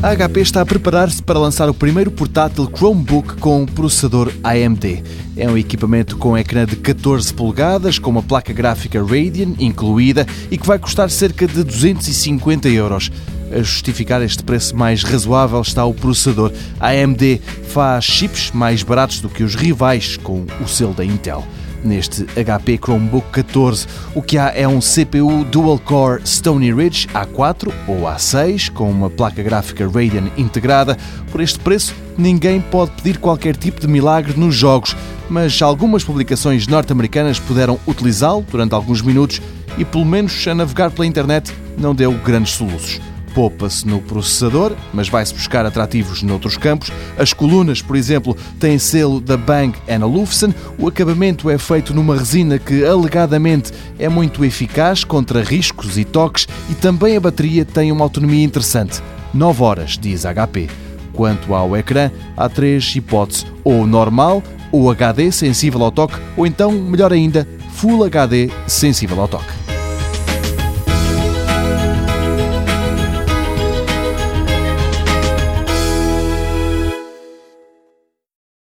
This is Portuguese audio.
A HP está a preparar-se para lançar o primeiro portátil Chromebook com processador AMD. É um equipamento com ecrã de 14 polegadas, com uma placa gráfica Radeon incluída e que vai custar cerca de 250 euros. A justificar este preço mais razoável está o processador. A AMD faz chips mais baratos do que os rivais com o selo da Intel neste HP Chromebook 14. O que há é um CPU dual-core Stony Ridge A4 ou A6 com uma placa gráfica Radeon integrada. Por este preço, ninguém pode pedir qualquer tipo de milagre nos jogos, mas algumas publicações norte-americanas puderam utilizá-lo durante alguns minutos e, pelo menos a navegar pela internet, não deu grandes soluços poupa-se no processador, mas vai-se buscar atrativos noutros campos. As colunas, por exemplo, têm selo da Bang Olufsen. O acabamento é feito numa resina que alegadamente é muito eficaz contra riscos e toques e também a bateria tem uma autonomia interessante. 9 horas, diz HP. Quanto ao ecrã, há três hipóteses: ou normal, ou HD sensível ao toque, ou então, melhor ainda, Full HD sensível ao toque.